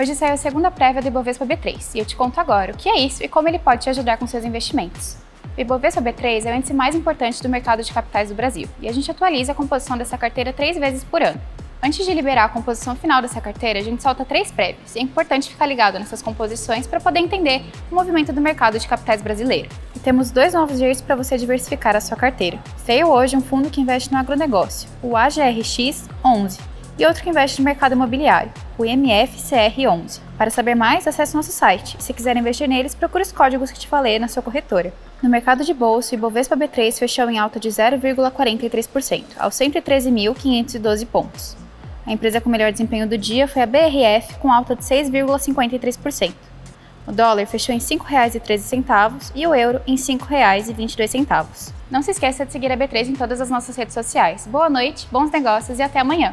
Hoje saiu a segunda prévia do Ibovespa B3 e eu te conto agora o que é isso e como ele pode te ajudar com seus investimentos. O Ibovespa B3 é o índice mais importante do mercado de capitais do Brasil e a gente atualiza a composição dessa carteira três vezes por ano. Antes de liberar a composição final dessa carteira, a gente solta três prévias e é importante ficar ligado nessas composições para poder entender o movimento do mercado de capitais brasileiro. E temos dois novos jeitos para você diversificar a sua carteira. Veio hoje um fundo que investe no agronegócio, o AGRX 11 e outro que investe no mercado imobiliário, o IMF-CR11. Para saber mais, acesse nosso site. Se quiser investir neles, procure os códigos que te falei na sua corretora. No mercado de bolsa, o Ibovespa B3 fechou em alta de 0,43%, aos 113.512 pontos. A empresa com melhor desempenho do dia foi a BRF, com alta de 6,53%. O dólar fechou em R$ 5,13 e o euro em R$ 5,22. Não se esqueça de seguir a B3 em todas as nossas redes sociais. Boa noite, bons negócios e até amanhã!